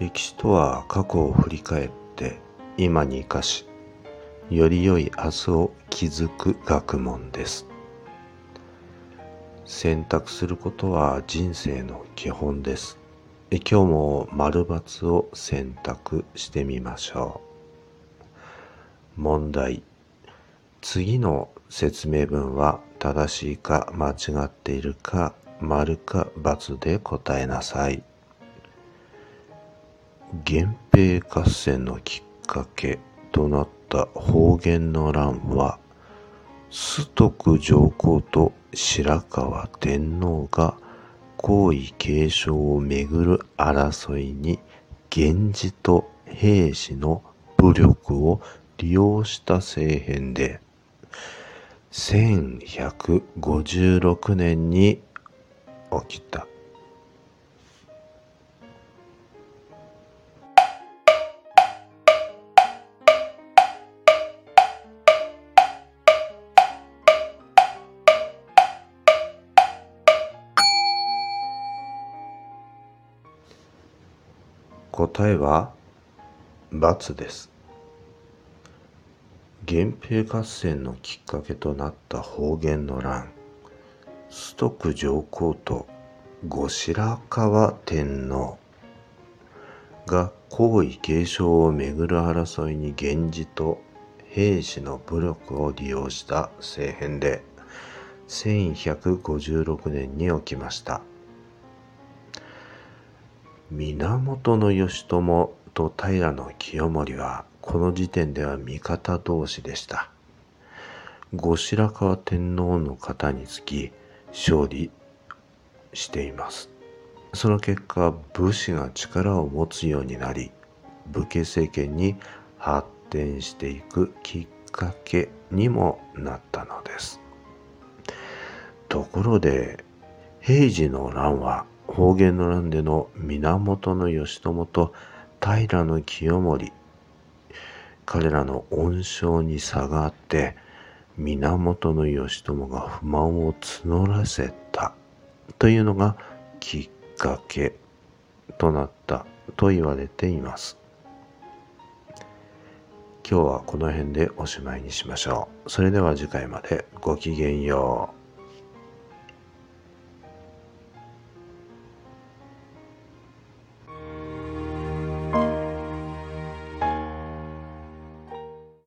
歴史とは過去を振り返って今に生かしより良い明日を築く学問です。選択することは人生の基本です。今日も丸×を選択してみましょう。問題。次の説明文は正しいか間違っているか丸か×で答えなさい。源平合戦のきっかけとなった方言の乱は、崇徳上皇と白河天皇が皇位継承をめぐる争いに源氏と兵士の武力を利用した政変で、1156年に起きた。答えは×です。源平合戦のきっかけとなった方言の乱。崇徳上皇と後白河天皇。が皇位継承をめぐる争いに源氏と兵士の武力を利用した政変で1156年に起きました。源義朝と平清盛はこの時点では味方同士でした。後白河天皇の方につき勝利しています。その結果、武士が力を持つようになり、武家政権に発展していくきっかけにもなったのです。ところで、平治の乱は方言の乱での源義朝と平清盛。彼らの恩賞に差があって源義朝が不満を募らせた。というのがきっかけとなったと言われています。今日はこの辺でおしまいにしましょう。それでは次回まで。ごきげんよう。